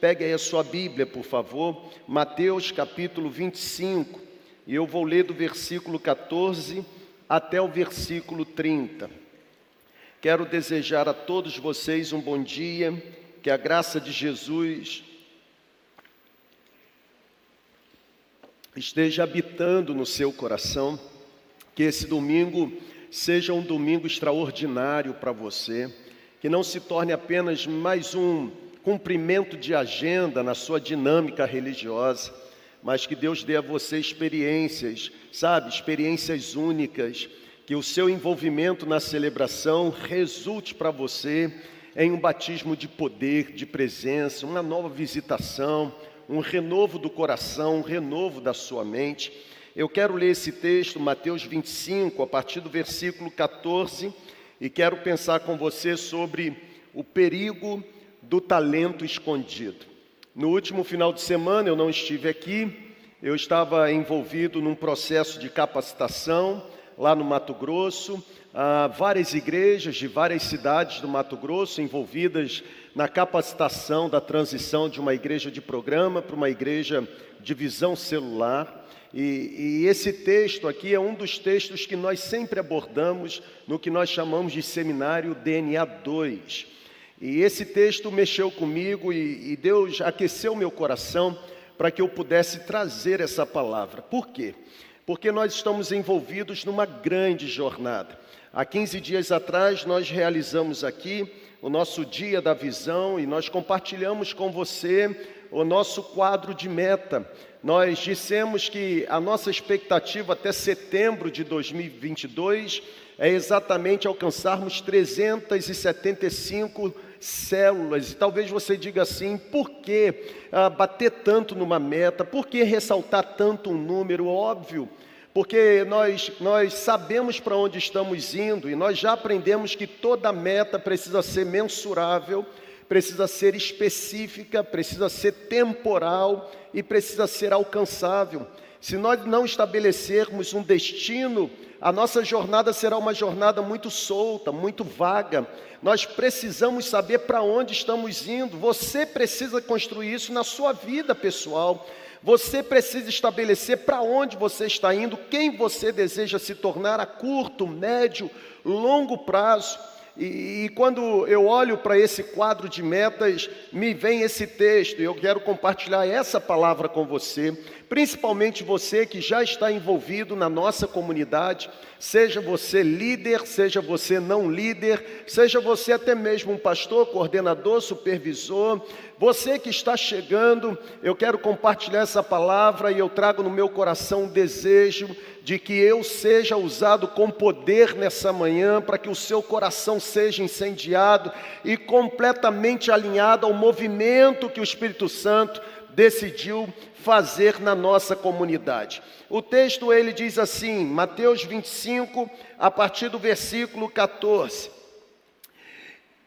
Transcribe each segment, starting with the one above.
pegue aí a sua Bíblia, por favor, Mateus capítulo 25, e eu vou ler do versículo 14 até o versículo 30. Quero desejar a todos vocês um bom dia, que a graça de Jesus esteja habitando no seu coração, que esse domingo seja um domingo extraordinário para você, que não se torne apenas mais um cumprimento de agenda na sua dinâmica religiosa, mas que Deus dê a você experiências, sabe, experiências únicas, que o seu envolvimento na celebração resulte para você em um batismo de poder, de presença, uma nova visitação, um renovo do coração, um renovo da sua mente. Eu quero ler esse texto, Mateus 25, a partir do versículo 14, e quero pensar com você sobre o perigo do talento escondido. No último final de semana eu não estive aqui, eu estava envolvido num processo de capacitação lá no Mato Grosso, ah, várias igrejas de várias cidades do Mato Grosso envolvidas na capacitação da transição de uma igreja de programa para uma igreja de visão celular. E, e, esse texto aqui é um dos textos que nós sempre abordamos no que nós chamamos de seminário DNA 2. E esse texto mexeu comigo e, e Deus aqueceu meu coração para que eu pudesse trazer essa palavra. Por quê? Porque nós estamos envolvidos numa grande jornada. Há 15 dias atrás nós realizamos aqui o nosso dia da visão e nós compartilhamos com você o nosso quadro de meta. Nós dissemos que a nossa expectativa até setembro de 2022 é exatamente alcançarmos 375 células. E talvez você diga assim: por que ah, bater tanto numa meta? Por que ressaltar tanto um número? Óbvio porque nós, nós sabemos para onde estamos indo e nós já aprendemos que toda meta precisa ser mensurável, precisa ser específica, precisa ser temporal e precisa ser alcançável. Se nós não estabelecermos um destino, a nossa jornada será uma jornada muito solta, muito vaga. Nós precisamos saber para onde estamos indo. Você precisa construir isso na sua vida pessoal. Você precisa estabelecer para onde você está indo, quem você deseja se tornar a curto, médio, longo prazo. E, e quando eu olho para esse quadro de metas, me vem esse texto, e eu quero compartilhar essa palavra com você, principalmente você que já está envolvido na nossa comunidade, seja você líder, seja você não líder, seja você até mesmo um pastor, coordenador, supervisor, você que está chegando, eu quero compartilhar essa palavra e eu trago no meu coração um desejo de que eu seja usado com poder nessa manhã, para que o seu coração seja incendiado e completamente alinhado ao movimento que o Espírito Santo decidiu fazer na nossa comunidade. O texto ele diz assim, Mateus 25, a partir do versículo 14.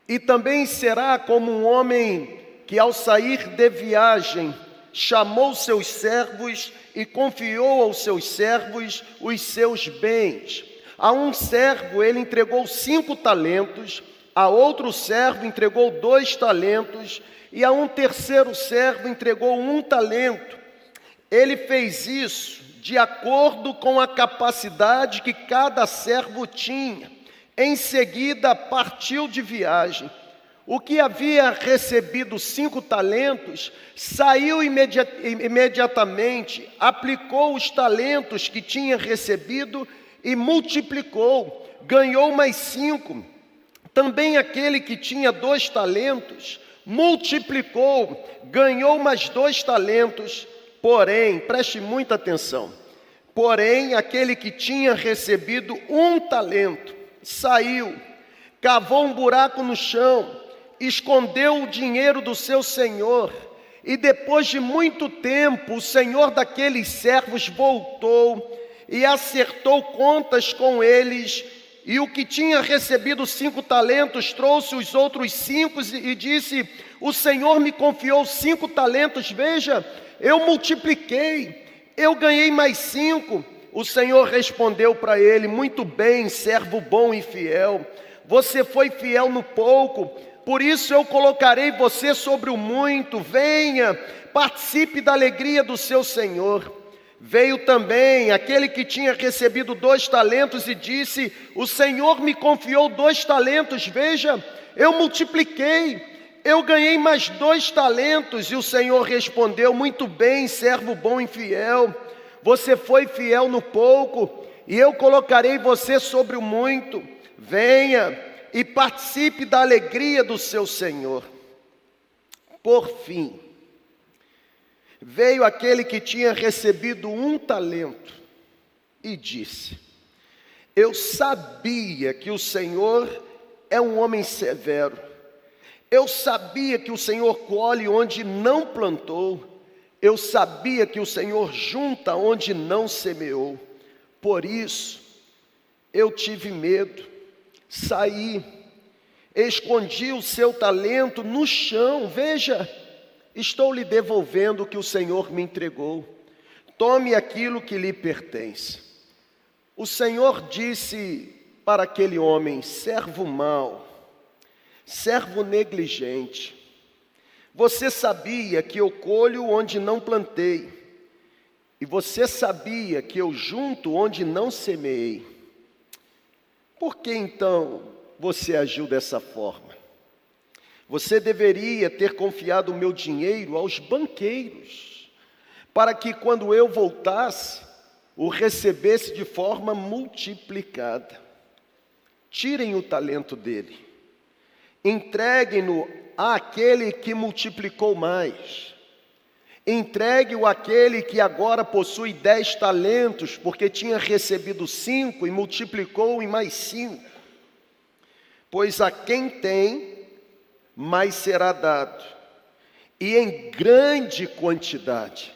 E também será como um homem que ao sair de viagem chamou seus servos e confiou aos seus servos os seus bens. A um servo ele entregou cinco talentos, a outro servo entregou dois talentos, e a um terceiro servo entregou um talento. Ele fez isso de acordo com a capacidade que cada servo tinha. Em seguida, partiu de viagem. O que havia recebido cinco talentos saiu imediatamente, aplicou os talentos que tinha recebido e multiplicou, ganhou mais cinco. Também aquele que tinha dois talentos multiplicou, ganhou mais dois talentos. Porém, preste muita atenção. Porém, aquele que tinha recebido um talento saiu, cavou um buraco no chão escondeu o dinheiro do seu senhor, e depois de muito tempo, o senhor daqueles servos voltou e acertou contas com eles, e o que tinha recebido cinco talentos trouxe os outros cinco e disse: O senhor me confiou cinco talentos, veja, eu multipliquei, eu ganhei mais cinco. O senhor respondeu para ele: Muito bem, servo bom e fiel. Você foi fiel no pouco, Por isso eu colocarei você sobre o muito, venha, participe da alegria do seu Senhor. Veio também aquele que tinha recebido dois talentos e disse: O Senhor me confiou dois talentos, veja, eu multipliquei, eu ganhei mais dois talentos. E o Senhor respondeu: Muito bem, servo bom e fiel, você foi fiel no pouco, e eu colocarei você sobre o muito. Venha e participe da alegria do seu Senhor. Por fim, Veio aquele que tinha recebido um talento e disse: Eu sabia que o Senhor é um homem severo. Eu sabia que o Senhor colhe onde não plantou. Eu sabia que o Senhor junta onde não semeou. Por isso, eu tive medo, saí, escondi o seu talento no chão. Veja, Estou lhe devolvendo o que o Senhor me entregou. Tome aquilo que lhe pertence. O Senhor disse para aquele homem: servo mau, servo negligente. Você sabia que eu colho onde não plantei, e você sabia que eu junto onde não semeei. Por que então você agiu dessa forma? Você deveria ter confiado o meu dinheiro aos banqueiros, para que quando eu voltasse, o recebesse de forma multiplicada. Tirem o talento dele, entreguem-no àquele que multiplicou mais. Entregue-o àquele que agora possui dez talentos, porque tinha recebido cinco e multiplicou em mais cinco. Pois a quem tem, mais será dado, e em grande quantidade.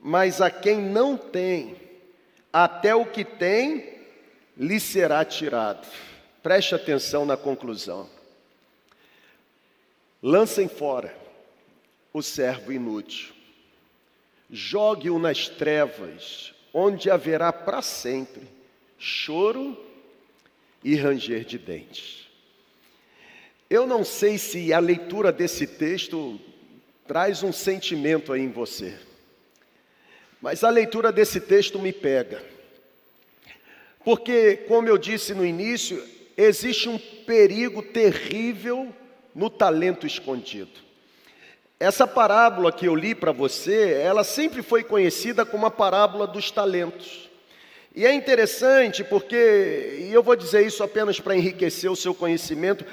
Mas a quem não tem, até o que tem, lhe será tirado. Preste atenção na conclusão. Lancem fora o servo inútil, jogue-o nas trevas, onde haverá para sempre choro e ranger de dentes. Eu não sei se a leitura desse texto traz um sentimento aí em você, mas a leitura desse texto me pega. Porque, como eu disse no início, existe um perigo terrível no talento escondido. Essa parábola que eu li para você, ela sempre foi conhecida como a parábola dos talentos. E é interessante porque, e eu vou dizer isso apenas para enriquecer o seu conhecimento,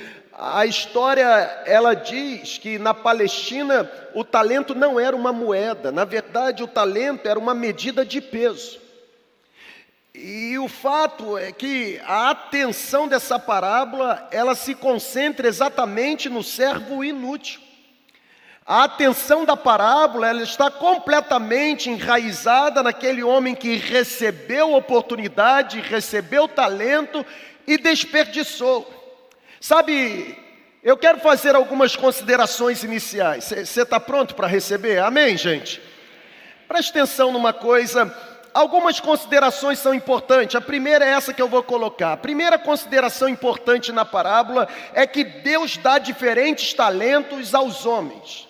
a história ela diz que na Palestina o talento não era uma moeda, na verdade o talento era uma medida de peso. E o fato é que a atenção dessa parábola, ela se concentra exatamente no servo inútil. A atenção da parábola, ela está completamente enraizada naquele homem que recebeu oportunidade, recebeu talento e desperdiçou. Sabe, eu quero fazer algumas considerações iniciais. Você está pronto para receber? Amém, gente? Preste atenção numa coisa. Algumas considerações são importantes. A primeira é essa que eu vou colocar. A primeira consideração importante na parábola é que Deus dá diferentes talentos aos homens.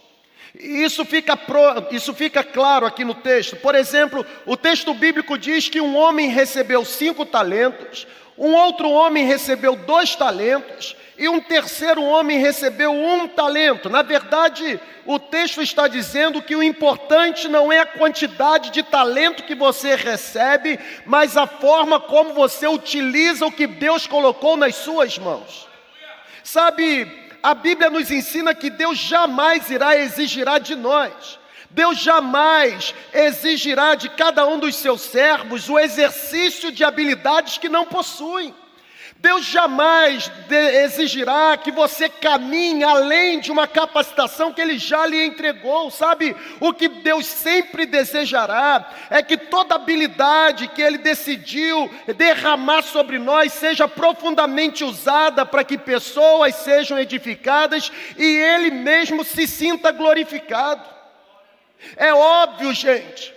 Isso fica, pro, isso fica claro aqui no texto. Por exemplo, o texto bíblico diz que um homem recebeu cinco talentos, um outro homem recebeu dois talentos e um terceiro homem recebeu um talento. Na verdade, o texto está dizendo que o importante não é a quantidade de talento que você recebe, mas a forma como você utiliza o que Deus colocou nas suas mãos. Sabe, a Bíblia nos ensina que Deus jamais irá exigirá de nós. Deus jamais exigirá de cada um dos seus servos o exercício de habilidades que não possuem. Deus jamais exigirá que você caminhe além de uma capacitação que Ele já lhe entregou, sabe? O que Deus sempre desejará é que toda habilidade que Ele decidiu derramar sobre nós seja profundamente usada para que pessoas sejam edificadas e Ele mesmo se sinta glorificado. É óbvio, gente,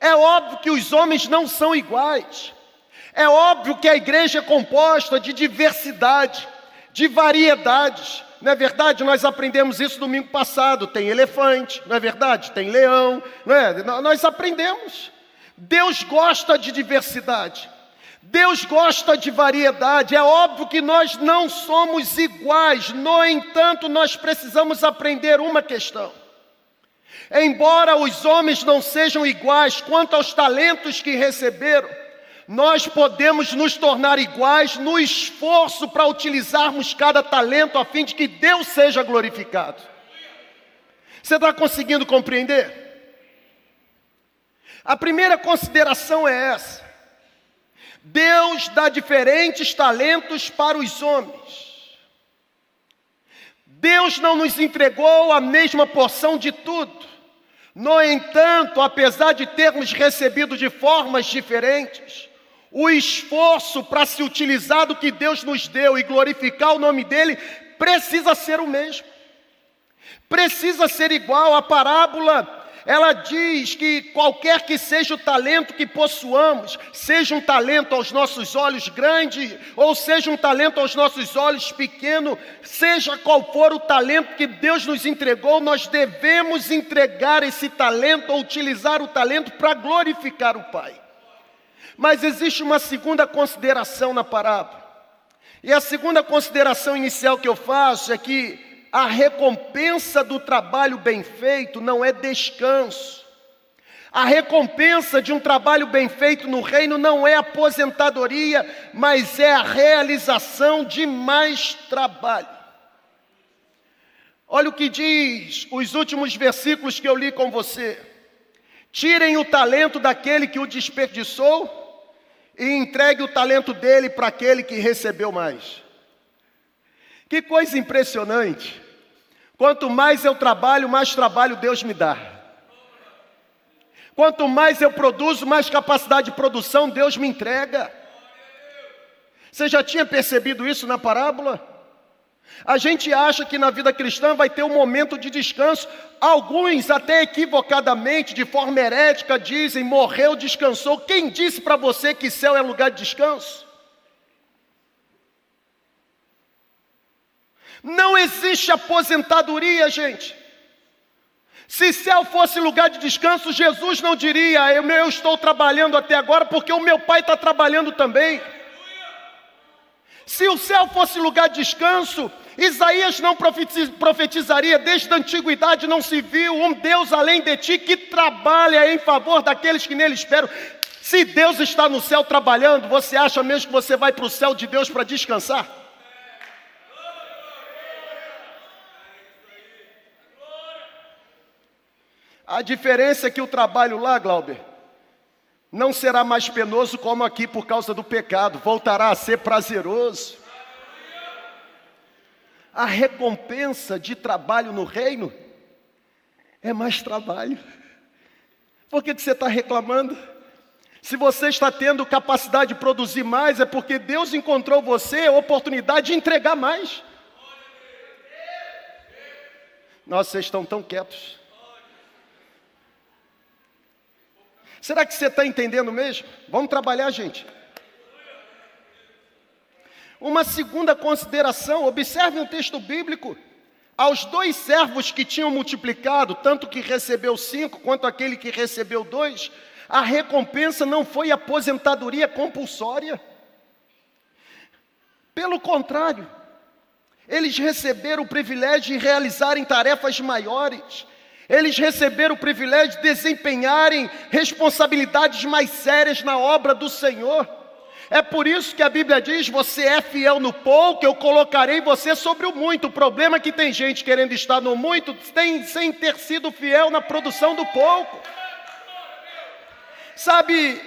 é óbvio que os homens não são iguais. É óbvio que a igreja é composta de diversidade, de variedades, Não é verdade? Nós aprendemos isso domingo passado. Tem elefante, não é verdade? Tem leão, não é? Nós aprendemos. Deus gosta de diversidade. Deus gosta de variedade. É óbvio que nós não somos iguais. No entanto, nós precisamos aprender uma questão. Embora os homens não sejam iguais quanto aos talentos que receberam, nós podemos nos tornar iguais no esforço para utilizarmos cada talento a fim de que Deus seja glorificado. Você está conseguindo compreender? A primeira consideração é essa: Deus dá diferentes talentos para os homens. Deus não nos entregou a mesma porção de tudo. No entanto, apesar de termos recebido de formas diferentes, o esforço para se utilizar do que Deus nos deu e glorificar o nome dEle precisa ser o mesmo, precisa ser igual. A parábola ela diz que qualquer que seja o talento que possuamos, seja um talento aos nossos olhos grande, ou seja um talento aos nossos olhos pequeno, seja qual for o talento que Deus nos entregou, nós devemos entregar esse talento ou utilizar o talento para glorificar o Pai. Mas existe uma segunda consideração na parábola. E a segunda consideração inicial que eu faço é que a recompensa do trabalho bem feito não é descanso. A recompensa de um trabalho bem feito no reino não é aposentadoria, mas é a realização de mais trabalho. Olha o que diz os últimos versículos que eu li com você. Tirem o talento daquele que o desperdiçou e entregue o talento dele para aquele que recebeu mais. Que coisa impressionante. Quanto mais eu trabalho, mais trabalho Deus me dá. Quanto mais eu produzo, mais capacidade de produção Deus me entrega. Você já tinha percebido isso na parábola? A gente acha que na vida cristã vai ter um momento de descanso. Alguns, até equivocadamente, de forma herética, dizem: morreu, descansou. Quem disse para você que céu é lugar de descanso? Não existe aposentadoria, gente. Se céu fosse lugar de descanso, Jesus não diria: eu, estou trabalhando até agora porque o meu pai está trabalhando também. Se o céu fosse lugar de descanso, Isaías não profetizaria, desde a antiguidade não se viu um Deus além de ti que trabalha em favor daqueles que nele esperam. Se Deus está no céu trabalhando, você acha mesmo que você vai para o céu de Deus para descansar? A diferença é que o trabalho lá, Glauber, não será mais penoso como aqui por causa do pecado, voltará a ser prazeroso. A recompensa de trabalho no reino é mais trabalho. Por que, que você está reclamando? Se você está tendo capacidade de produzir mais, é porque Deus encontrou você a oportunidade de entregar mais. Nossa, vocês estão tão quietos. Será que você está entendendo mesmo? Vamos trabalhar, gente. Uma segunda consideração, observe um texto bíblico. Aos dois servos que tinham multiplicado, tanto que recebeu cinco quanto aquele que recebeu dois, a recompensa não foi aposentadoria compulsória. Pelo contrário, eles receberam o privilégio de realizarem tarefas maiores, eles receberam o privilégio de desempenharem responsabilidades mais sérias na obra do Senhor. É por isso que a Bíblia diz: você é fiel no pouco, eu colocarei você sobre o muito. O problema é que tem gente querendo estar no muito tem, sem ter sido fiel na produção do pouco. Sabe,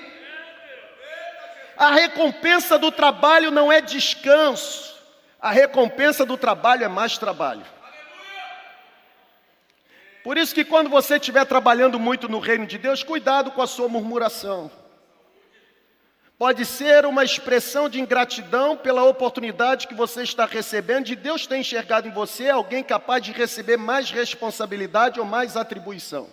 a recompensa do trabalho não é descanso, a recompensa do trabalho é mais trabalho. Por isso que quando você estiver trabalhando muito no reino de Deus, cuidado com a sua murmuração. Pode ser uma expressão de ingratidão pela oportunidade que você está recebendo, de Deus ter enxergado em você alguém capaz de receber mais responsabilidade ou mais atribuição.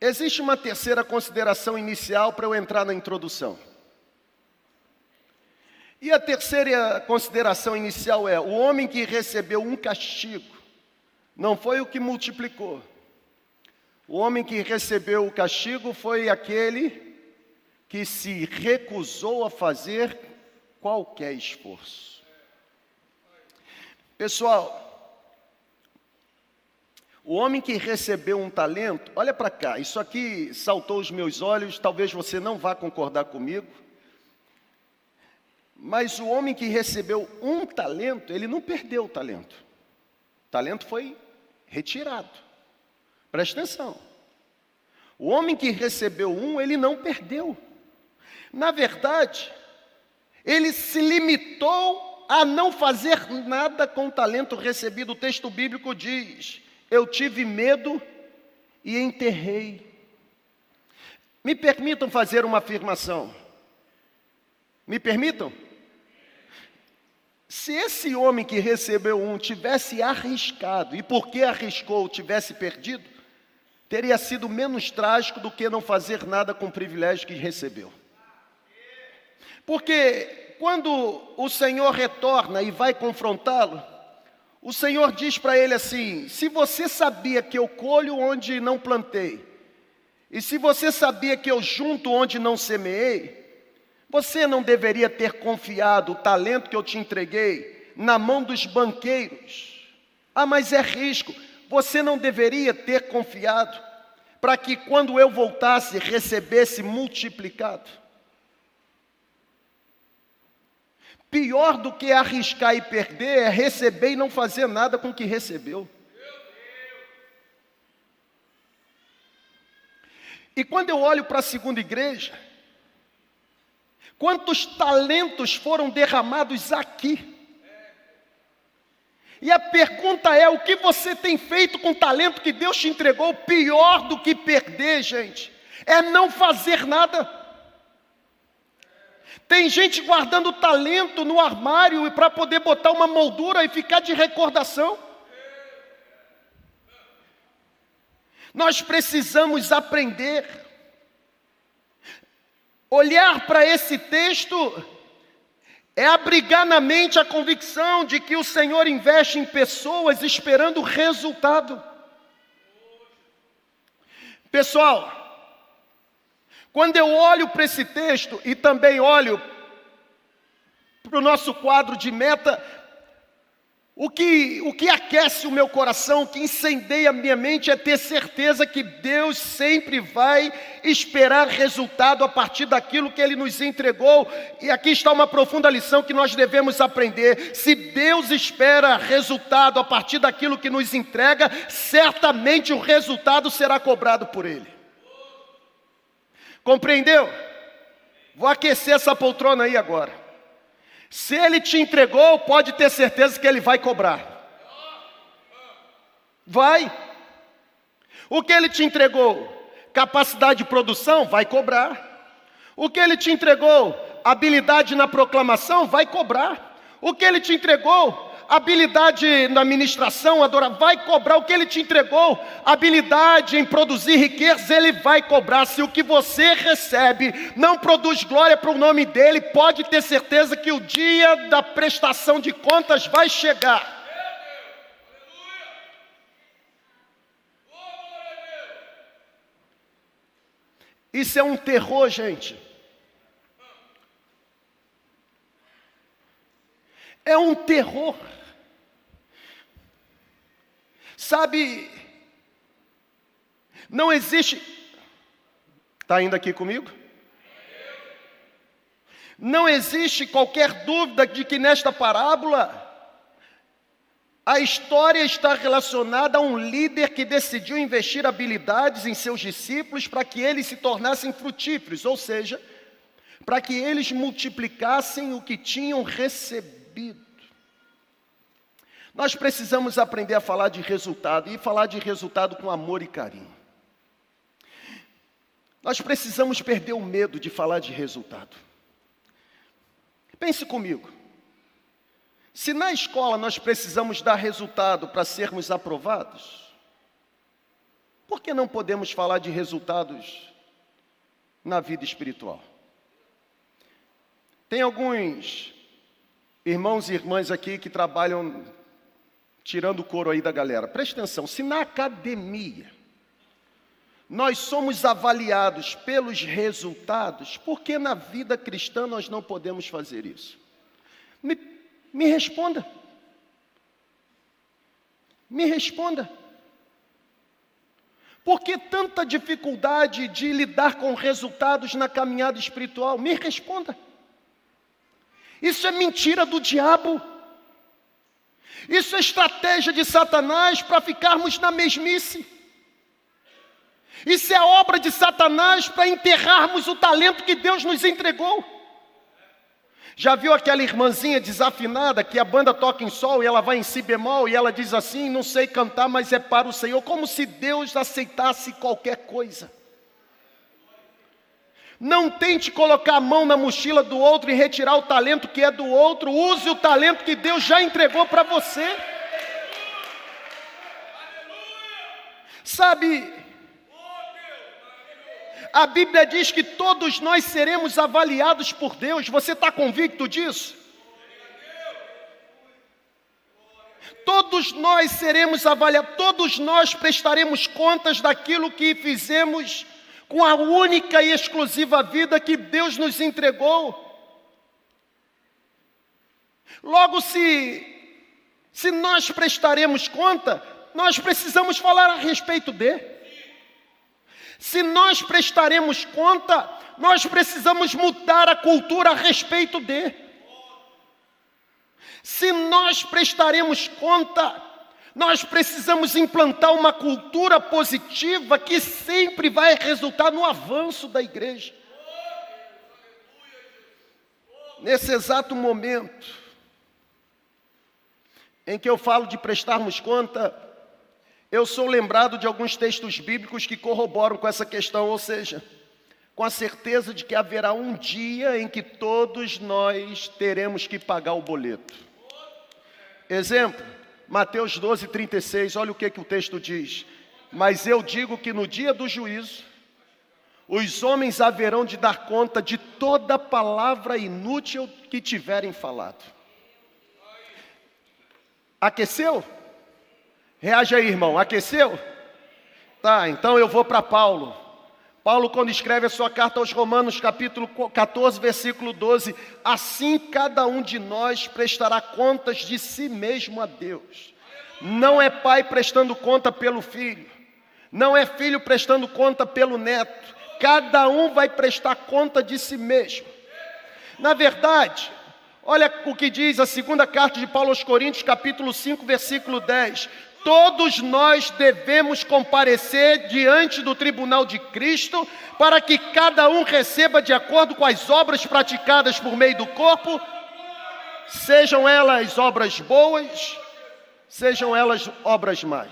Existe uma terceira consideração inicial para eu entrar na introdução. E a terceira consideração inicial é: o homem que recebeu um castigo não foi o que multiplicou. O homem que recebeu o castigo foi aquele que se recusou a fazer qualquer esforço. Pessoal, o homem que recebeu um talento, olha para cá, isso aqui saltou os meus olhos, talvez você não vá concordar comigo. Mas o homem que recebeu um talento, ele não perdeu o talento. O talento foi retirado. Preste atenção. O homem que recebeu um, ele não perdeu. Na verdade, ele se limitou a não fazer nada com o talento recebido. O texto bíblico diz: Eu tive medo e enterrei. Me permitam fazer uma afirmação. Me permitam? Se esse homem que recebeu um tivesse arriscado, e porque arriscou tivesse perdido, teria sido menos trágico do que não fazer nada com o privilégio que recebeu. Porque quando o Senhor retorna e vai confrontá-lo, o Senhor diz para ele assim: se você sabia que eu colho onde não plantei, e se você sabia que eu junto onde não semeei, você não deveria ter confiado o talento que eu te entreguei na mão dos banqueiros. Ah, mas é risco. Você não deveria ter confiado para que quando eu voltasse recebesse multiplicado. Pior do que arriscar e perder é receber e não fazer nada com o que recebeu. E quando eu olho para a segunda igreja, Quantos talentos foram derramados aqui? E a pergunta é: o que você tem feito com o talento que Deus te entregou? Pior do que perder, gente, é não fazer nada. Tem gente guardando talento no armário para poder botar uma moldura e ficar de recordação. Nós precisamos aprender Olhar para esse texto é abrigar na mente a convicção de que o Senhor investe em pessoas esperando resultado. Pessoal, quando eu olho para esse texto e também olho para o nosso quadro de meta, o que, o que aquece o meu coração, o que incendeia a minha mente é ter certeza que Deus sempre vai esperar resultado a partir daquilo que Ele nos entregou. E aqui está uma profunda lição que nós devemos aprender. Se Deus espera resultado a partir daquilo que nos entrega, certamente o resultado será cobrado por Ele. Compreendeu? Vou aquecer essa poltrona aí agora. Se ele te entregou, pode ter certeza que ele vai cobrar. Vai. O que ele te entregou? Capacidade de produção? Vai cobrar. O que ele te entregou? Habilidade na proclamação? Vai cobrar. O que ele te entregou? Habilidade na administração, adorar, vai cobrar o que ele te entregou, habilidade em produzir riquezas, ele vai cobrar. Se o que você recebe não produz glória para o nome dele, pode ter certeza que o dia da prestação de contas vai chegar. Isso é um terror, gente. É um terror. Sabe, não existe. Está indo aqui comigo? Não existe qualquer dúvida de que nesta parábola a história está relacionada a um líder que decidiu investir habilidades em seus discípulos para que eles se tornassem frutíferos, ou seja, para que eles multiplicassem o que tinham recebido. Nós precisamos aprender a falar de resultado e falar de resultado com amor e carinho. Nós precisamos perder o medo de falar de resultado. Pense comigo. Se na escola nós precisamos dar resultado para sermos aprovados, por que não podemos falar de resultados na vida espiritual? Tem alguns Irmãos e irmãs aqui que trabalham tirando o couro aí da galera, preste atenção: se na academia nós somos avaliados pelos resultados, por que na vida cristã nós não podemos fazer isso? Me, me responda. Me responda. Por que tanta dificuldade de lidar com resultados na caminhada espiritual? Me responda. Isso é mentira do diabo. Isso é estratégia de Satanás para ficarmos na mesmice. Isso é obra de Satanás para enterrarmos o talento que Deus nos entregou. Já viu aquela irmãzinha desafinada que a banda toca em sol e ela vai em si bemol e ela diz assim: Não sei cantar, mas é para o Senhor, como se Deus aceitasse qualquer coisa. Não tente colocar a mão na mochila do outro e retirar o talento que é do outro, use o talento que Deus já entregou para você. Sabe, a Bíblia diz que todos nós seremos avaliados por Deus, você está convicto disso? Todos nós seremos avaliados, todos nós prestaremos contas daquilo que fizemos com a única e exclusiva vida que Deus nos entregou. Logo, se, se nós prestaremos conta, nós precisamos falar a respeito dele. Se nós prestaremos conta, nós precisamos mudar a cultura a respeito de. Se nós prestaremos conta, nós precisamos implantar uma cultura positiva que sempre vai resultar no avanço da igreja. Nesse exato momento em que eu falo de prestarmos conta, eu sou lembrado de alguns textos bíblicos que corroboram com essa questão, ou seja, com a certeza de que haverá um dia em que todos nós teremos que pagar o boleto. Exemplo, Mateus 12, 36, olha o que, que o texto diz. Mas eu digo que no dia do juízo, os homens haverão de dar conta de toda palavra inútil que tiverem falado. Aqueceu? Reage aí, irmão. Aqueceu? Tá, então eu vou para Paulo. Paulo, quando escreve a sua carta aos Romanos, capítulo 14, versículo 12: Assim cada um de nós prestará contas de si mesmo a Deus. Não é pai prestando conta pelo filho, não é filho prestando conta pelo neto, cada um vai prestar conta de si mesmo. Na verdade, olha o que diz a segunda carta de Paulo aos Coríntios, capítulo 5, versículo 10: todos nós devemos comparecer diante do tribunal de Cristo, para que cada um receba de acordo com as obras praticadas por meio do corpo, sejam elas obras boas, sejam elas obras más.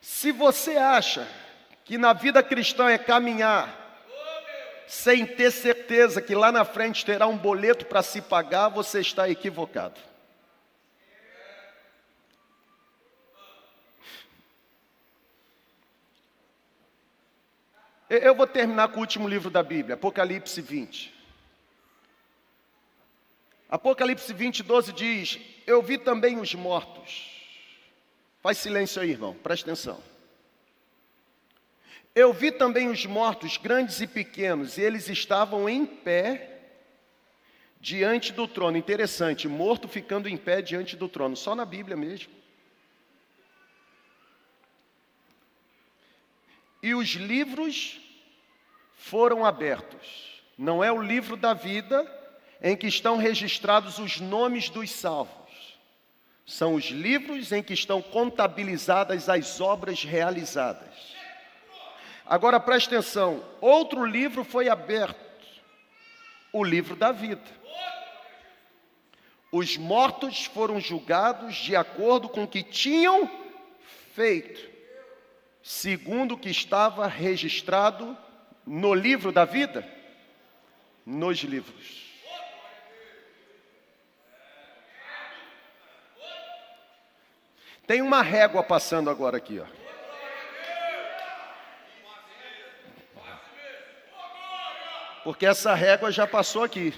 Se você acha que na vida cristã é caminhar sem ter certeza que lá na frente terá um boleto para se pagar, você está equivocado. Eu vou terminar com o último livro da Bíblia, Apocalipse 20. Apocalipse 20, 12 diz: Eu vi também os mortos. Faz silêncio aí, irmão, presta atenção. Eu vi também os mortos, grandes e pequenos, e eles estavam em pé diante do trono. Interessante, morto ficando em pé diante do trono, só na Bíblia mesmo. E os livros foram abertos. Não é o livro da vida em que estão registrados os nomes dos salvos. São os livros em que estão contabilizadas as obras realizadas. Agora preste atenção: outro livro foi aberto, o livro da vida. Os mortos foram julgados de acordo com o que tinham feito, segundo o que estava registrado no livro da vida, nos livros. Tem uma régua passando agora aqui, ó. Porque essa régua já passou aqui.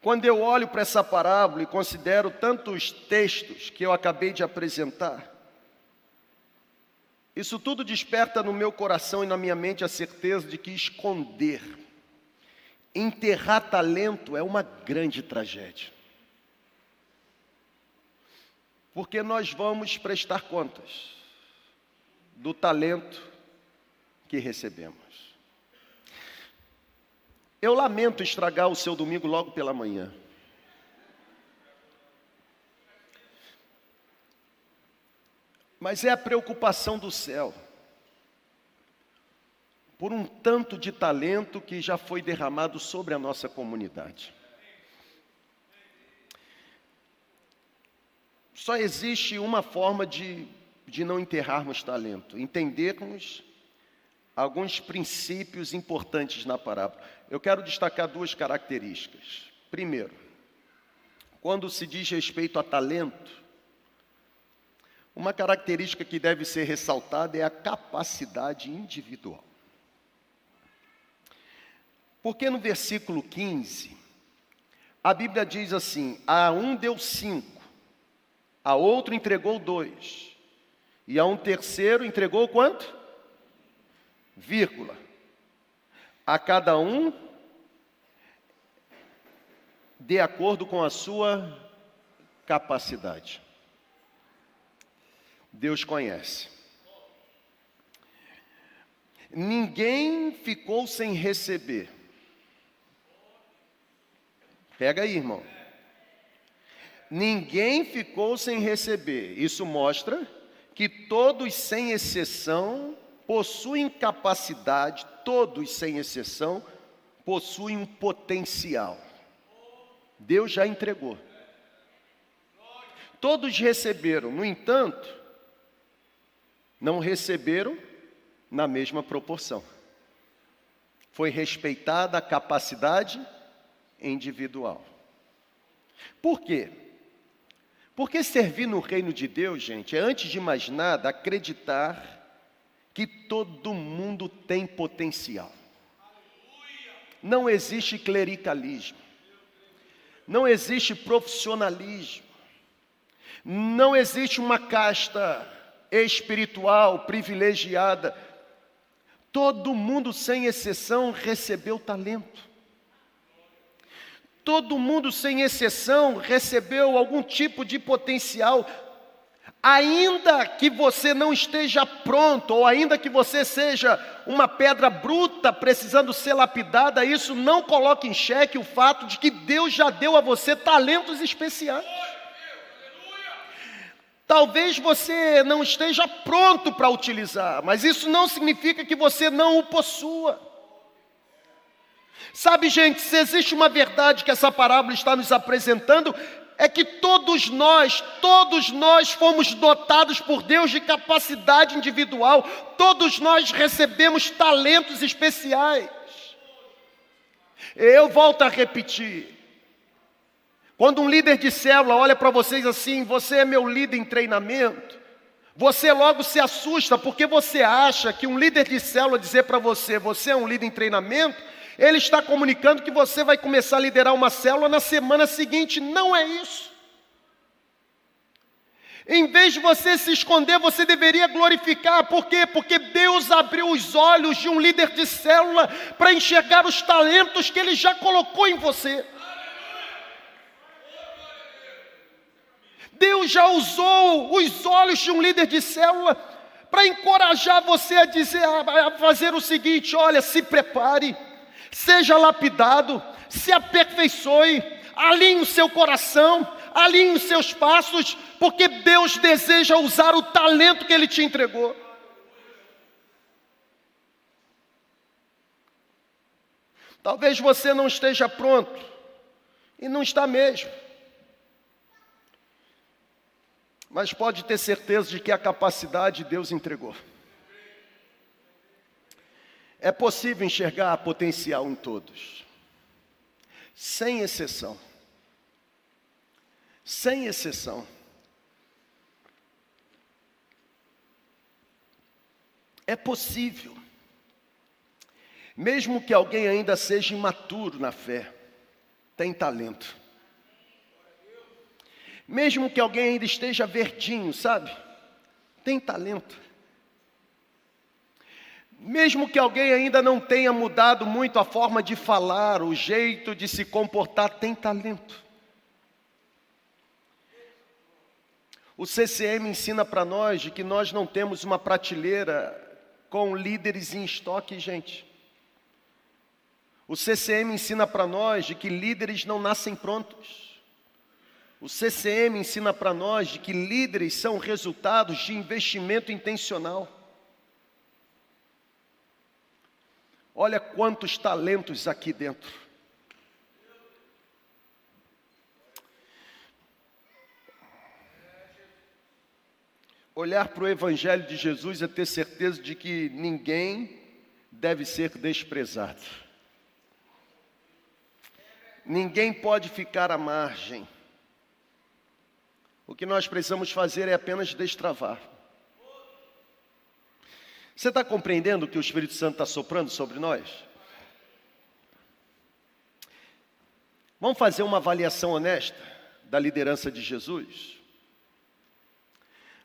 Quando eu olho para essa parábola e considero tantos textos que eu acabei de apresentar, isso tudo desperta no meu coração e na minha mente a certeza de que esconder, enterrar talento é uma grande tragédia. Porque nós vamos prestar contas do talento que recebemos. Eu lamento estragar o seu domingo logo pela manhã. Mas é a preocupação do céu por um tanto de talento que já foi derramado sobre a nossa comunidade. Só existe uma forma de, de não enterrarmos talento: entendermos alguns princípios importantes na parábola. Eu quero destacar duas características. Primeiro, quando se diz respeito a talento, uma característica que deve ser ressaltada é a capacidade individual. Porque no versículo 15, a Bíblia diz assim: a um deu cinco, a outro entregou dois, e a um terceiro entregou quanto? vírgula, a cada um de acordo com a sua capacidade. Deus conhece. Ninguém ficou sem receber. Pega aí, irmão. Ninguém ficou sem receber. Isso mostra que todos, sem exceção, possuem capacidade, todos sem exceção, possuem um potencial. Deus já entregou. Todos receberam, no entanto, não receberam na mesma proporção. Foi respeitada a capacidade individual. Por quê? Porque servir no reino de Deus, gente, é antes de mais nada acreditar que todo mundo tem potencial. Não existe clericalismo. Não existe profissionalismo. Não existe uma casta espiritual privilegiada. Todo mundo, sem exceção, recebeu talento. Todo mundo, sem exceção, recebeu algum tipo de potencial Ainda que você não esteja pronto, ou ainda que você seja uma pedra bruta precisando ser lapidada, isso não coloca em xeque o fato de que Deus já deu a você talentos especiais. Talvez você não esteja pronto para utilizar, mas isso não significa que você não o possua. Sabe, gente, se existe uma verdade que essa parábola está nos apresentando, é que todos nós, todos nós fomos dotados por Deus de capacidade individual, todos nós recebemos talentos especiais. Eu volto a repetir. Quando um líder de célula olha para vocês assim, você é meu líder em treinamento, você logo se assusta porque você acha que um líder de célula dizer para você, você é um líder em treinamento, ele está comunicando que você vai começar a liderar uma célula na semana seguinte. Não é isso. Em vez de você se esconder, você deveria glorificar. Por quê? Porque Deus abriu os olhos de um líder de célula para enxergar os talentos que Ele já colocou em você. Deus já usou os olhos de um líder de célula para encorajar você a dizer, a fazer o seguinte: olha, se prepare seja lapidado, se aperfeiçoe, alinhe o seu coração, alinhe os seus passos, porque Deus deseja usar o talento que Ele te entregou. Talvez você não esteja pronto, e não está mesmo. Mas pode ter certeza de que a capacidade Deus entregou. É possível enxergar potencial em todos, sem exceção. Sem exceção. É possível. Mesmo que alguém ainda seja imaturo na fé, tem talento. Mesmo que alguém ainda esteja verdinho, sabe? Tem talento. Mesmo que alguém ainda não tenha mudado muito a forma de falar, o jeito de se comportar, tem talento. O CCM ensina para nós de que nós não temos uma prateleira com líderes em estoque, gente. O CCM ensina para nós de que líderes não nascem prontos. O CCM ensina para nós de que líderes são resultados de investimento intencional. Olha quantos talentos aqui dentro. Olhar para o Evangelho de Jesus é ter certeza de que ninguém deve ser desprezado. Ninguém pode ficar à margem. O que nós precisamos fazer é apenas destravar. Você está compreendendo o que o Espírito Santo está soprando sobre nós? Vamos fazer uma avaliação honesta da liderança de Jesus?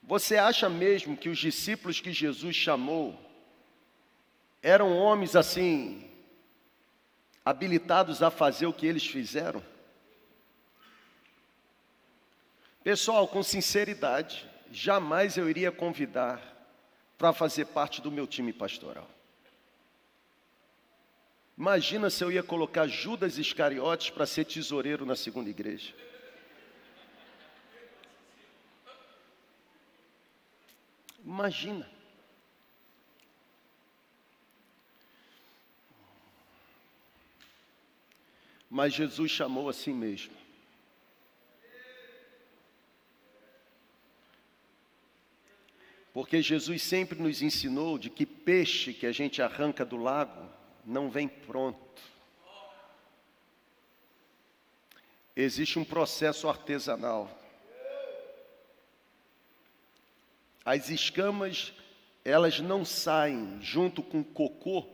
Você acha mesmo que os discípulos que Jesus chamou eram homens assim, habilitados a fazer o que eles fizeram? Pessoal, com sinceridade, jamais eu iria convidar para fazer parte do meu time pastoral. Imagina se eu ia colocar Judas Iscariotes para ser tesoureiro na segunda igreja. Imagina. Mas Jesus chamou assim mesmo. Porque Jesus sempre nos ensinou de que peixe que a gente arranca do lago não vem pronto. Existe um processo artesanal. As escamas, elas não saem junto com o cocô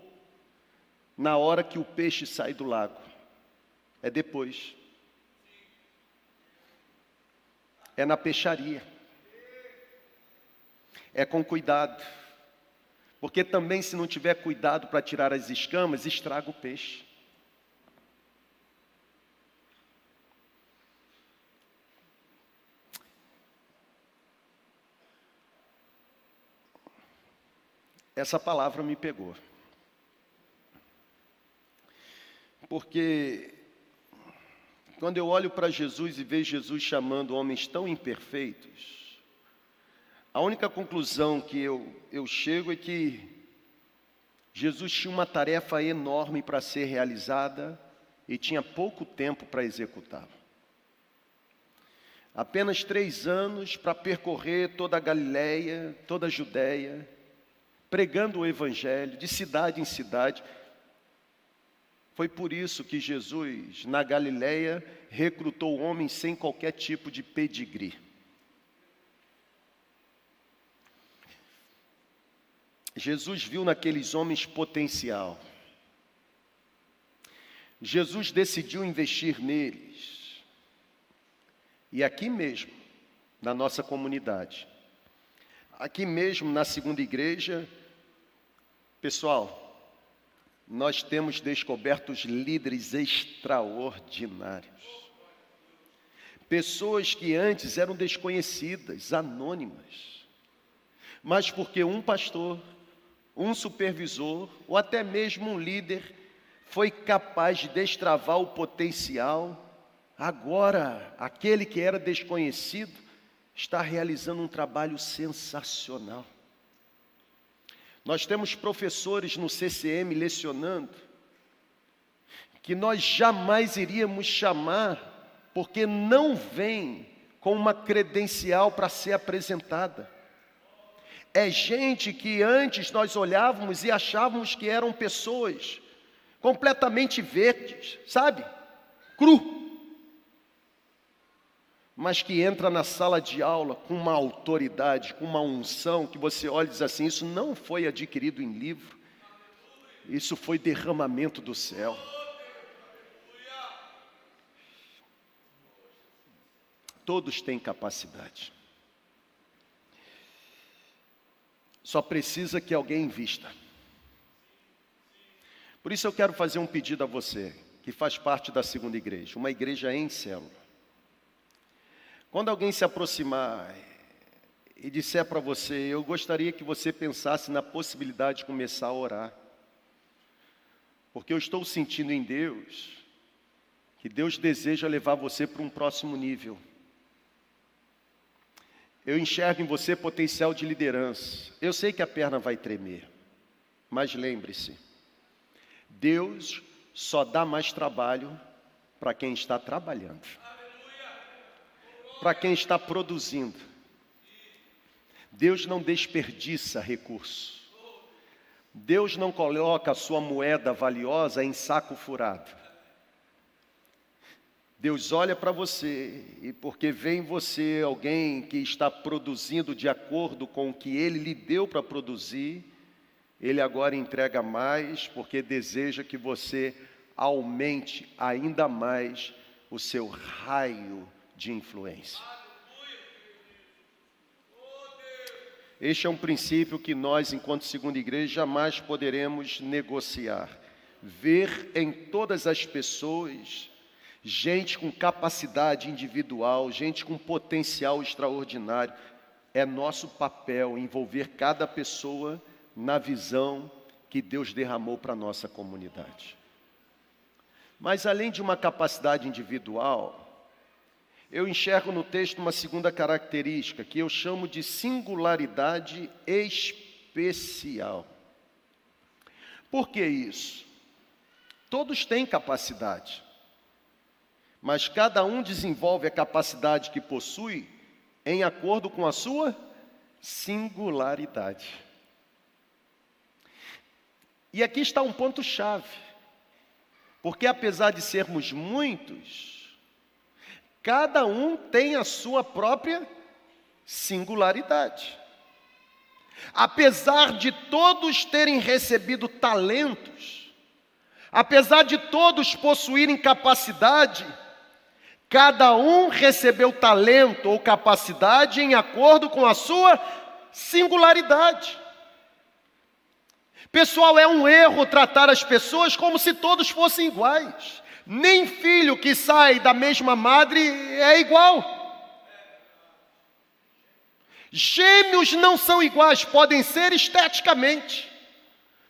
na hora que o peixe sai do lago. É depois. É na peixaria é com cuidado. Porque também, se não tiver cuidado para tirar as escamas, estraga o peixe. Essa palavra me pegou. Porque quando eu olho para Jesus e vejo Jesus chamando homens tão imperfeitos, a única conclusão que eu, eu chego é que Jesus tinha uma tarefa enorme para ser realizada e tinha pouco tempo para executá-la. Apenas três anos para percorrer toda a Galiléia, toda a Judéia, pregando o Evangelho de cidade em cidade. Foi por isso que Jesus, na Galiléia, recrutou homens sem qualquer tipo de pedigree. Jesus viu naqueles homens potencial. Jesus decidiu investir neles. E aqui mesmo, na nossa comunidade, aqui mesmo na segunda igreja, pessoal, nós temos descoberto líderes extraordinários. Pessoas que antes eram desconhecidas, anônimas, mas porque um pastor um supervisor ou até mesmo um líder foi capaz de destravar o potencial, agora aquele que era desconhecido está realizando um trabalho sensacional. Nós temos professores no CCM lecionando que nós jamais iríamos chamar porque não vem com uma credencial para ser apresentada. É gente que antes nós olhávamos e achávamos que eram pessoas completamente verdes, sabe? Cru. mas que entra na sala de aula com uma autoridade, com uma unção, que você olha e diz assim: Isso não foi adquirido em livro, isso foi derramamento do céu. Todos têm capacidade. Só precisa que alguém invista. Por isso eu quero fazer um pedido a você, que faz parte da segunda igreja, uma igreja em célula. Quando alguém se aproximar e disser para você, eu gostaria que você pensasse na possibilidade de começar a orar, porque eu estou sentindo em Deus que Deus deseja levar você para um próximo nível. Eu enxergo em você potencial de liderança. Eu sei que a perna vai tremer, mas lembre-se, Deus só dá mais trabalho para quem está trabalhando para quem está produzindo. Deus não desperdiça recurso. Deus não coloca a sua moeda valiosa em saco furado. Deus olha para você e porque vê em você alguém que está produzindo de acordo com o que ele lhe deu para produzir, ele agora entrega mais porque deseja que você aumente ainda mais o seu raio de influência. Este é um princípio que nós, enquanto segunda igreja, jamais poderemos negociar. Ver em todas as pessoas gente com capacidade individual, gente com potencial extraordinário. É nosso papel envolver cada pessoa na visão que Deus derramou para a nossa comunidade. Mas além de uma capacidade individual, eu enxergo no texto uma segunda característica que eu chamo de singularidade especial. Por que isso? Todos têm capacidade, mas cada um desenvolve a capacidade que possui em acordo com a sua singularidade. E aqui está um ponto-chave, porque apesar de sermos muitos, Cada um tem a sua própria singularidade. Apesar de todos terem recebido talentos, apesar de todos possuírem capacidade, cada um recebeu talento ou capacidade em acordo com a sua singularidade. Pessoal, é um erro tratar as pessoas como se todos fossem iguais. Nem filho que sai da mesma madre é igual. Gêmeos não são iguais, podem ser esteticamente,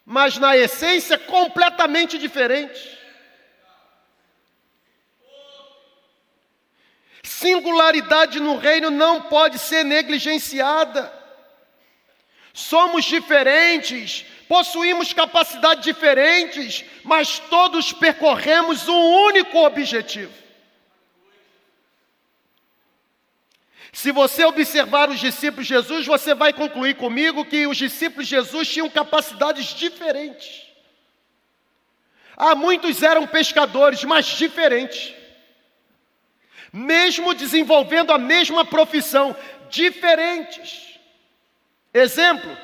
mas na essência completamente diferentes. Singularidade no reino não pode ser negligenciada. Somos diferentes, possuímos capacidades diferentes, mas todos percorremos um único objetivo. Se você observar os discípulos de Jesus, você vai concluir comigo que os discípulos de Jesus tinham capacidades diferentes. Há muitos eram pescadores, mas diferentes. Mesmo desenvolvendo a mesma profissão, diferentes. Exemplo: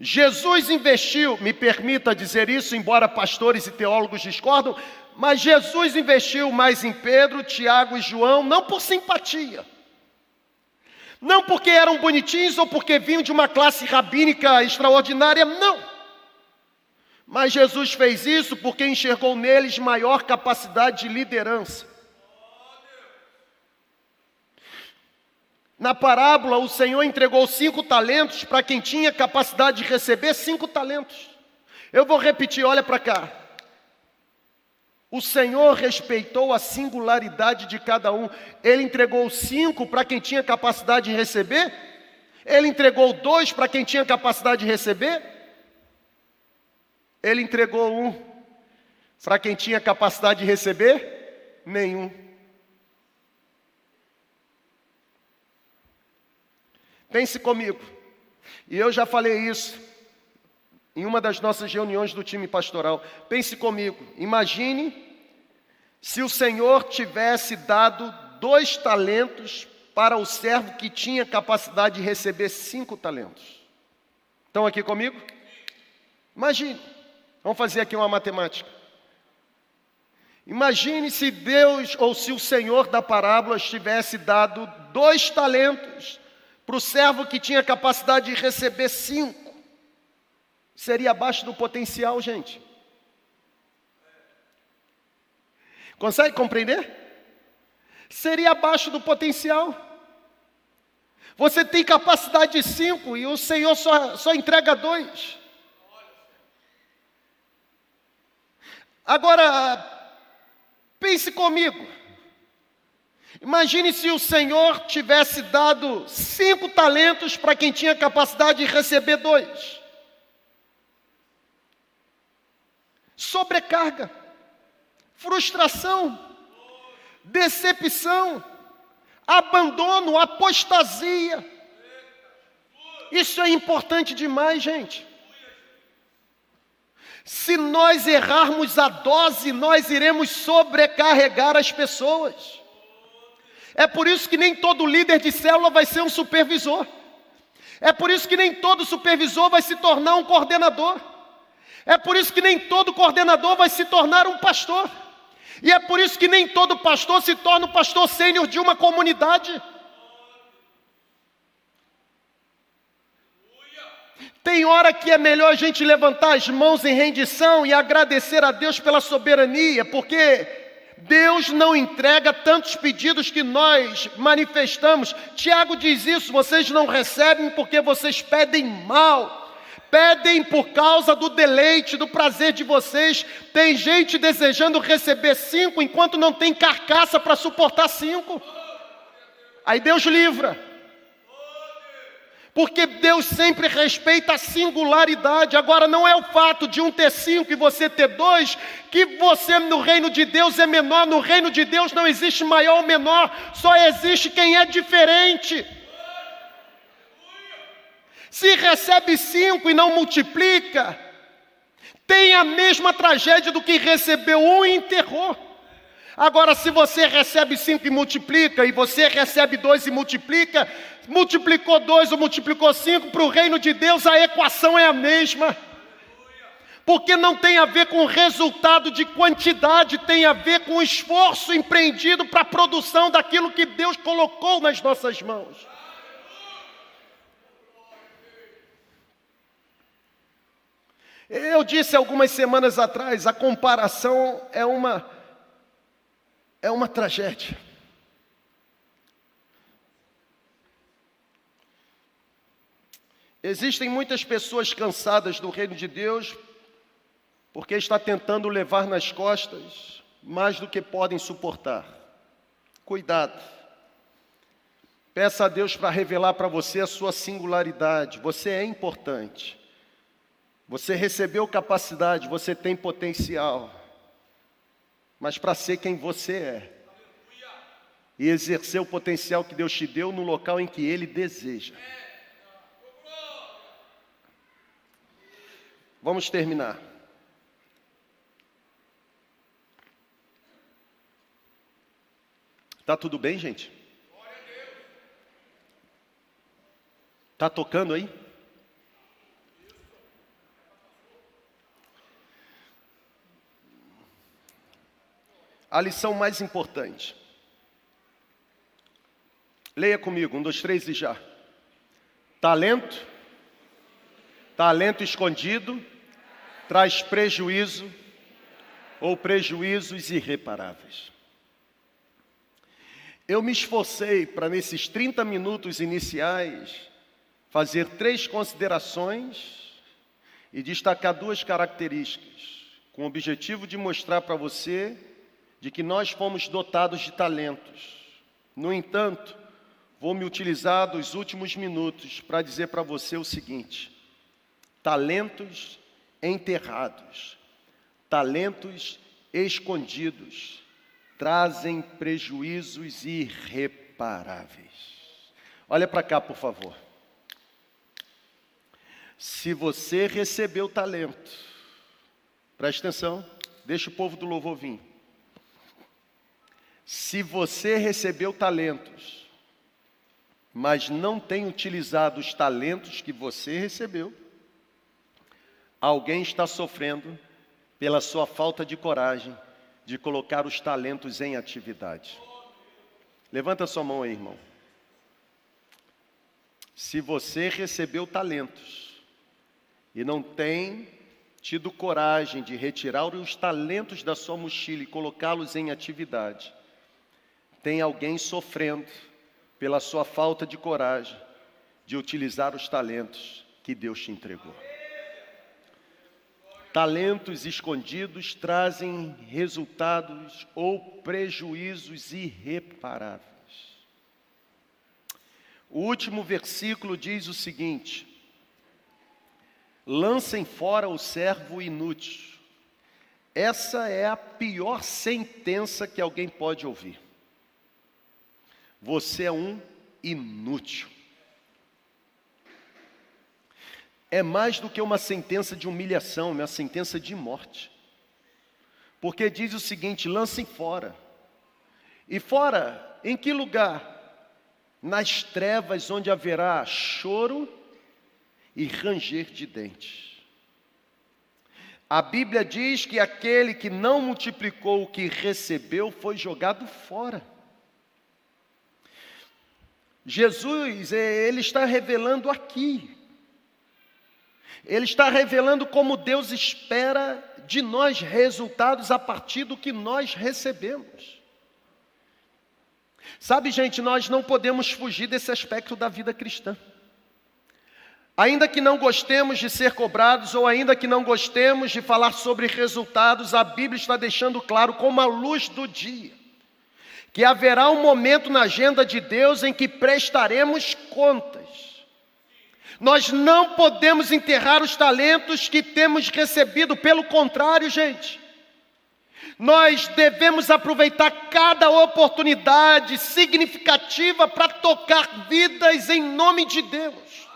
Jesus investiu, me permita dizer isso, embora pastores e teólogos discordam, mas Jesus investiu mais em Pedro, Tiago e João, não por simpatia, não porque eram bonitinhos ou porque vinham de uma classe rabínica extraordinária, não. Mas Jesus fez isso porque enxergou neles maior capacidade de liderança. Na parábola, o Senhor entregou cinco talentos para quem tinha capacidade de receber cinco talentos. Eu vou repetir, olha para cá. O Senhor respeitou a singularidade de cada um. Ele entregou cinco para quem tinha capacidade de receber. Ele entregou dois para quem tinha capacidade de receber. Ele entregou um para quem tinha capacidade de receber? Nenhum. Pense comigo. E eu já falei isso em uma das nossas reuniões do time pastoral. Pense comigo. Imagine se o Senhor tivesse dado dois talentos para o servo que tinha capacidade de receber cinco talentos. Estão aqui comigo? Imagine, vamos fazer aqui uma matemática. Imagine se Deus ou se o Senhor da parábola tivesse dado dois talentos para o servo que tinha capacidade de receber cinco. Seria abaixo do potencial, gente. Consegue compreender? Seria abaixo do potencial. Você tem capacidade de cinco e o Senhor só, só entrega dois. Agora, pense comigo. Imagine se o Senhor tivesse dado cinco talentos para quem tinha capacidade de receber dois. Sobrecarga, frustração, decepção, abandono, apostasia. Isso é importante demais, gente. Se nós errarmos a dose, nós iremos sobrecarregar as pessoas. É por isso que nem todo líder de célula vai ser um supervisor. É por isso que nem todo supervisor vai se tornar um coordenador. É por isso que nem todo coordenador vai se tornar um pastor. E é por isso que nem todo pastor se torna o pastor sênior de uma comunidade. Tem hora que é melhor a gente levantar as mãos em rendição e agradecer a Deus pela soberania, porque Deus não entrega tantos pedidos que nós manifestamos. Tiago diz isso: vocês não recebem porque vocês pedem mal pedem por causa do deleite, do prazer de vocês. Tem gente desejando receber cinco enquanto não tem carcaça para suportar cinco. Aí Deus livra. Porque Deus sempre respeita a singularidade. Agora, não é o fato de um ter cinco e você ter dois, que você no reino de Deus é menor. No reino de Deus não existe maior ou menor, só existe quem é diferente. Se recebe cinco e não multiplica, tem a mesma tragédia do que recebeu um e enterrou. Agora, se você recebe cinco e multiplica, e você recebe dois e multiplica, multiplicou dois ou multiplicou cinco, para o reino de Deus a equação é a mesma. Porque não tem a ver com resultado de quantidade, tem a ver com o esforço empreendido para a produção daquilo que Deus colocou nas nossas mãos. Eu disse algumas semanas atrás, a comparação é uma é uma tragédia. Existem muitas pessoas cansadas do reino de Deus porque está tentando levar nas costas mais do que podem suportar. Cuidado. Peça a Deus para revelar para você a sua singularidade. Você é importante. Você recebeu capacidade, você tem potencial. Mas para ser quem você é e exercer o potencial que Deus te deu no local em que Ele deseja. Vamos terminar. Tá tudo bem, gente? Tá tocando aí? A lição mais importante. Leia comigo, um, dois, três e já. Talento, talento escondido, traz prejuízo ou prejuízos irreparáveis. Eu me esforcei para, nesses 30 minutos iniciais, fazer três considerações e destacar duas características, com o objetivo de mostrar para você de que nós fomos dotados de talentos. No entanto, vou me utilizar dos últimos minutos para dizer para você o seguinte: talentos enterrados, talentos escondidos, trazem prejuízos irreparáveis. Olha para cá, por favor. Se você recebeu talento, preste atenção, deixa o povo do louvor vir. Se você recebeu talentos, mas não tem utilizado os talentos que você recebeu, alguém está sofrendo pela sua falta de coragem de colocar os talentos em atividade. Levanta sua mão aí, irmão. Se você recebeu talentos e não tem tido coragem de retirar os talentos da sua mochila e colocá-los em atividade, tem alguém sofrendo pela sua falta de coragem de utilizar os talentos que Deus te entregou. Talentos escondidos trazem resultados ou prejuízos irreparáveis. O último versículo diz o seguinte: lancem fora o servo inútil. Essa é a pior sentença que alguém pode ouvir. Você é um inútil. é mais do que uma sentença de humilhação, é uma sentença de morte. Porque diz o seguinte: lancem fora. E fora, em que lugar? Nas trevas onde haverá choro e ranger de dentes. A Bíblia diz que aquele que não multiplicou o que recebeu foi jogado fora. Jesus, ele está revelando aqui ele está revelando como Deus espera de nós resultados a partir do que nós recebemos. Sabe, gente, nós não podemos fugir desse aspecto da vida cristã. Ainda que não gostemos de ser cobrados, ou ainda que não gostemos de falar sobre resultados, a Bíblia está deixando claro, como a luz do dia, que haverá um momento na agenda de Deus em que prestaremos contas. Nós não podemos enterrar os talentos que temos recebido, pelo contrário, gente. Nós devemos aproveitar cada oportunidade significativa para tocar vidas em nome de Deus.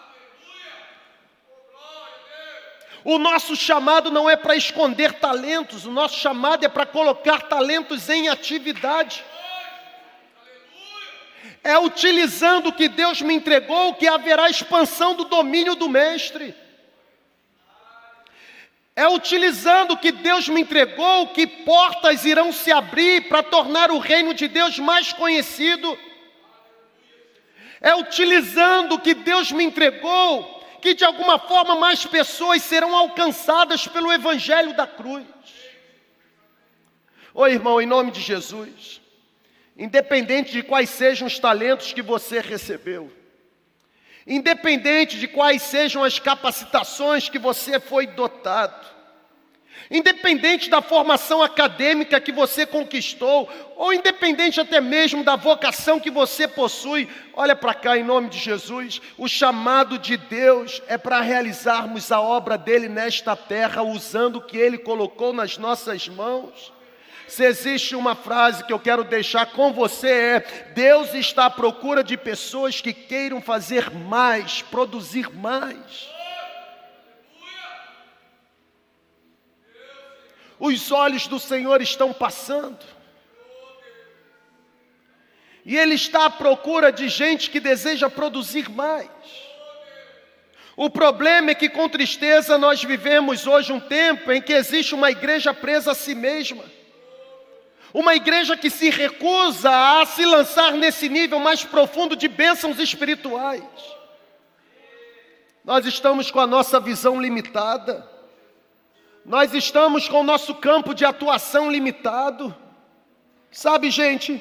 O nosso chamado não é para esconder talentos, o nosso chamado é para colocar talentos em atividade é utilizando o que Deus me entregou que haverá expansão do domínio do Mestre. É utilizando o que Deus me entregou que portas irão se abrir para tornar o reino de Deus mais conhecido. É utilizando o que Deus me entregou que de alguma forma mais pessoas serão alcançadas pelo Evangelho da cruz. Oi, irmão, em nome de Jesus independente de quais sejam os talentos que você recebeu, independente de quais sejam as capacitações que você foi dotado, independente da formação acadêmica que você conquistou, ou independente até mesmo da vocação que você possui, olha para cá em nome de Jesus, o chamado de Deus é para realizarmos a obra dele nesta terra, usando o que ele colocou nas nossas mãos. Se existe uma frase que eu quero deixar com você é: Deus está à procura de pessoas que queiram fazer mais, produzir mais. Os olhos do Senhor estão passando. E Ele está à procura de gente que deseja produzir mais. O problema é que, com tristeza, nós vivemos hoje um tempo em que existe uma igreja presa a si mesma. Uma igreja que se recusa a se lançar nesse nível mais profundo de bênçãos espirituais. Nós estamos com a nossa visão limitada. Nós estamos com o nosso campo de atuação limitado. Sabe, gente,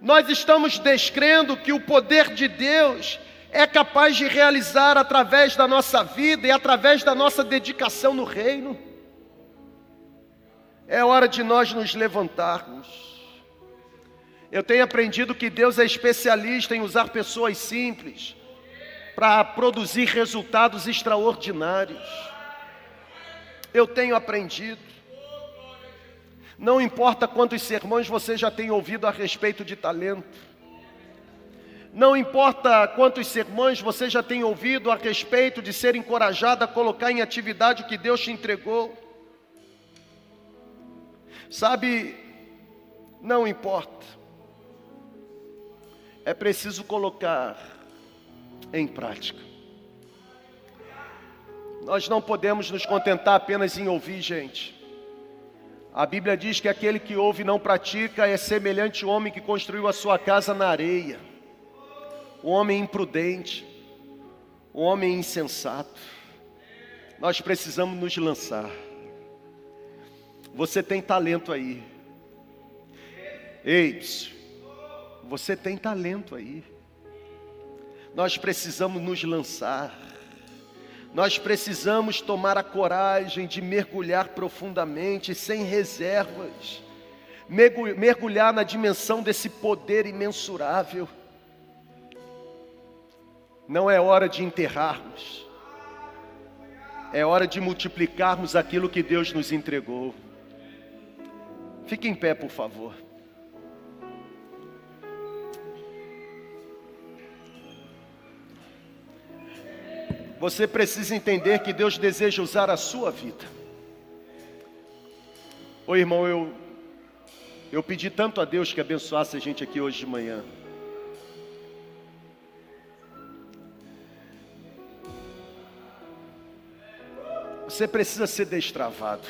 nós estamos descrendo que o poder de Deus é capaz de realizar através da nossa vida e através da nossa dedicação no reino. É hora de nós nos levantarmos. Eu tenho aprendido que Deus é especialista em usar pessoas simples para produzir resultados extraordinários. Eu tenho aprendido. Não importa quantos sermões você já tem ouvido a respeito de talento. Não importa quantos sermões você já tem ouvido a respeito de ser encorajado a colocar em atividade o que Deus te entregou. Sabe, Não importa. É preciso colocar em prática. Nós não podemos nos contentar apenas em ouvir, gente. A Bíblia diz que aquele que ouve e não pratica é semelhante ao homem que construiu a sua casa na areia. O homem imprudente, o homem insensato. Nós precisamos nos lançar. Você tem talento aí. Ei, você tem talento aí. Nós precisamos nos lançar. Nós precisamos tomar a coragem de mergulhar profundamente, sem reservas, mergulhar na dimensão desse poder imensurável. Não é hora de enterrarmos, é hora de multiplicarmos aquilo que Deus nos entregou. Fique em pé, por favor. Você precisa entender que Deus deseja usar a sua vida. Oi, irmão, eu eu pedi tanto a Deus que abençoasse a gente aqui hoje de manhã. Você precisa ser destravado.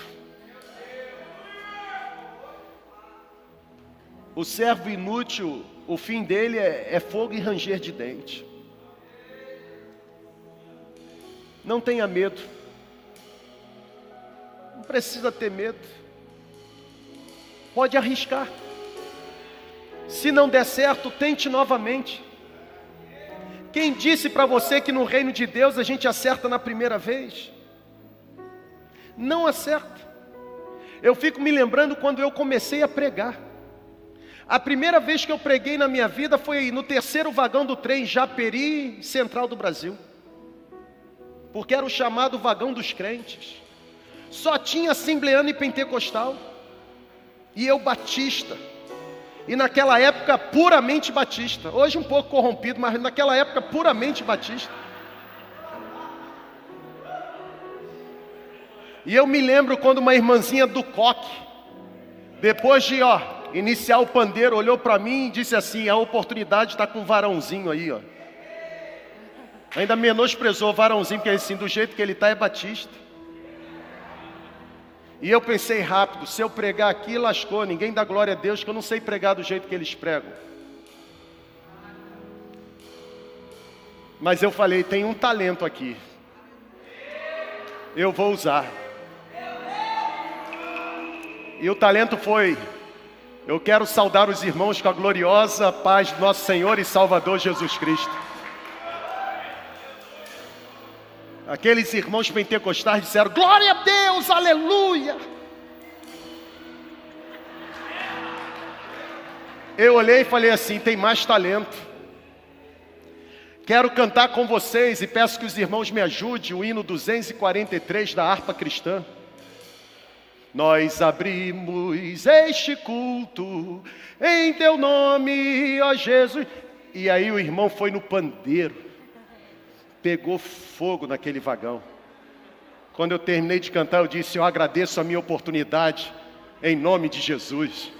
O servo inútil, o fim dele é, é fogo e ranger de dente. Não tenha medo. Não precisa ter medo. Pode arriscar. Se não der certo, tente novamente. Quem disse para você que no reino de Deus a gente acerta na primeira vez? Não acerta. Eu fico me lembrando quando eu comecei a pregar. A primeira vez que eu preguei na minha vida foi no terceiro vagão do trem Japeri, Central do Brasil porque era o chamado vagão dos crentes. Só tinha assembleano e pentecostal, e eu batista. E naquela época puramente batista. Hoje um pouco corrompido, mas naquela época puramente batista. E eu me lembro quando uma irmãzinha do coque, depois de ó, iniciar o pandeiro, olhou para mim e disse assim: a oportunidade está com um varãozinho aí, ó. Ainda menosprezou o varãozinho, porque assim, do jeito que ele está é batista. E eu pensei rápido, se eu pregar aqui, lascou, ninguém dá glória a Deus, que eu não sei pregar do jeito que eles pregam. Mas eu falei, tem um talento aqui. Eu vou usar. E o talento foi: eu quero saudar os irmãos com a gloriosa paz do nosso Senhor e Salvador Jesus Cristo. Aqueles irmãos pentecostais disseram: Glória a Deus, aleluia. Eu olhei e falei assim: tem mais talento. Quero cantar com vocês e peço que os irmãos me ajudem o hino 243 da harpa cristã. Nós abrimos este culto em teu nome, ó Jesus. E aí o irmão foi no pandeiro pegou fogo naquele vagão. Quando eu terminei de cantar, eu disse: Eu agradeço a minha oportunidade, em nome de Jesus.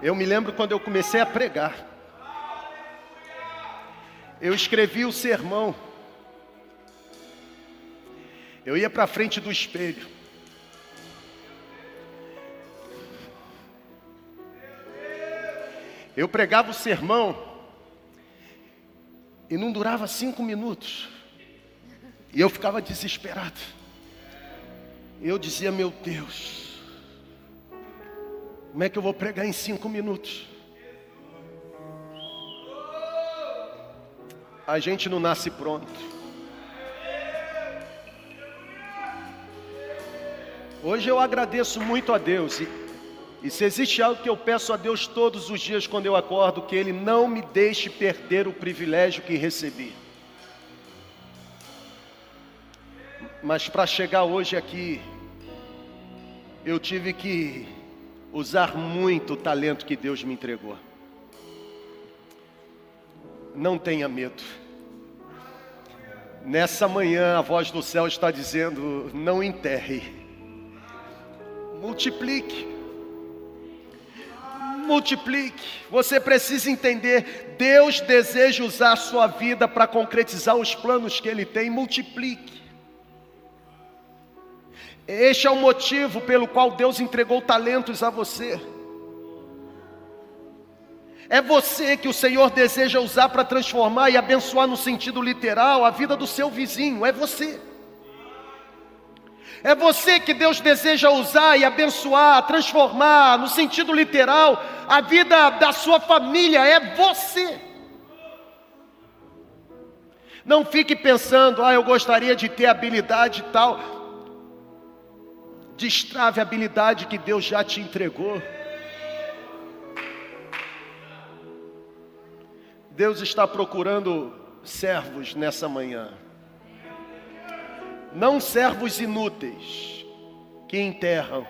Eu me lembro quando eu comecei a pregar. Eu escrevi o sermão. Eu ia para frente do espelho. Eu pregava o sermão e não durava cinco minutos. E eu ficava desesperado. Eu dizia, meu Deus, como é que eu vou pregar em cinco minutos? A gente não nasce pronto. Hoje eu agradeço muito a Deus e e se existe algo que eu peço a Deus todos os dias quando eu acordo, que Ele não me deixe perder o privilégio que recebi. Mas para chegar hoje aqui, eu tive que usar muito o talento que Deus me entregou. Não tenha medo. Nessa manhã a voz do céu está dizendo: não enterre, multiplique. Multiplique. Você precisa entender: Deus deseja usar a sua vida para concretizar os planos que Ele tem. Multiplique. Este é o motivo pelo qual Deus entregou talentos a você. É você que o Senhor deseja usar para transformar e abençoar no sentido literal a vida do seu vizinho. É você. É você que Deus deseja usar e abençoar, transformar no sentido literal a vida da sua família. É você. Não fique pensando, ah, eu gostaria de ter habilidade tal. Destrave a habilidade que Deus já te entregou. Deus está procurando servos nessa manhã. Não servos inúteis que enterram,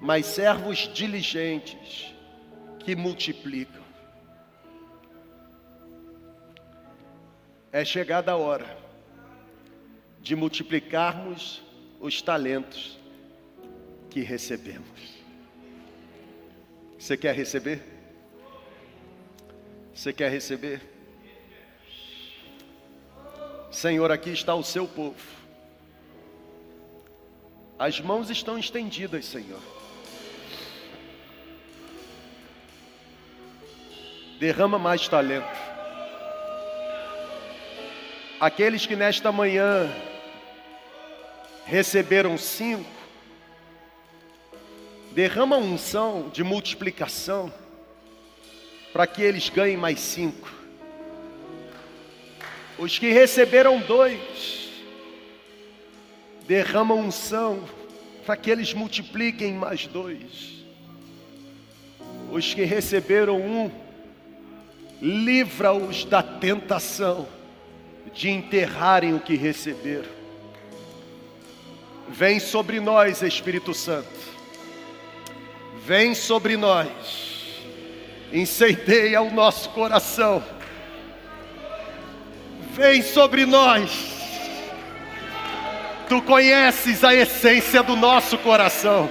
mas servos diligentes que multiplicam. É chegada a hora de multiplicarmos os talentos que recebemos. Você quer receber? Você quer receber? Senhor, aqui está o seu povo. As mãos estão estendidas, Senhor. Derrama mais talento. Aqueles que nesta manhã receberam cinco, derrama unção de multiplicação para que eles ganhem mais cinco. Os que receberam dois, derrama unção para que eles multipliquem mais dois. Os que receberam um, livra-os da tentação de enterrarem o que receberam. Vem sobre nós, Espírito Santo. Vem sobre nós incendeia o nosso coração. Vem sobre nós. Tu conheces a essência do nosso coração.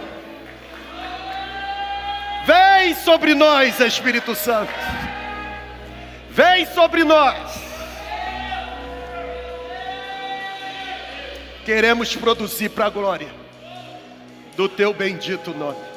Vem sobre nós, Espírito Santo. Vem sobre nós. Queremos produzir para a glória do teu bendito nome.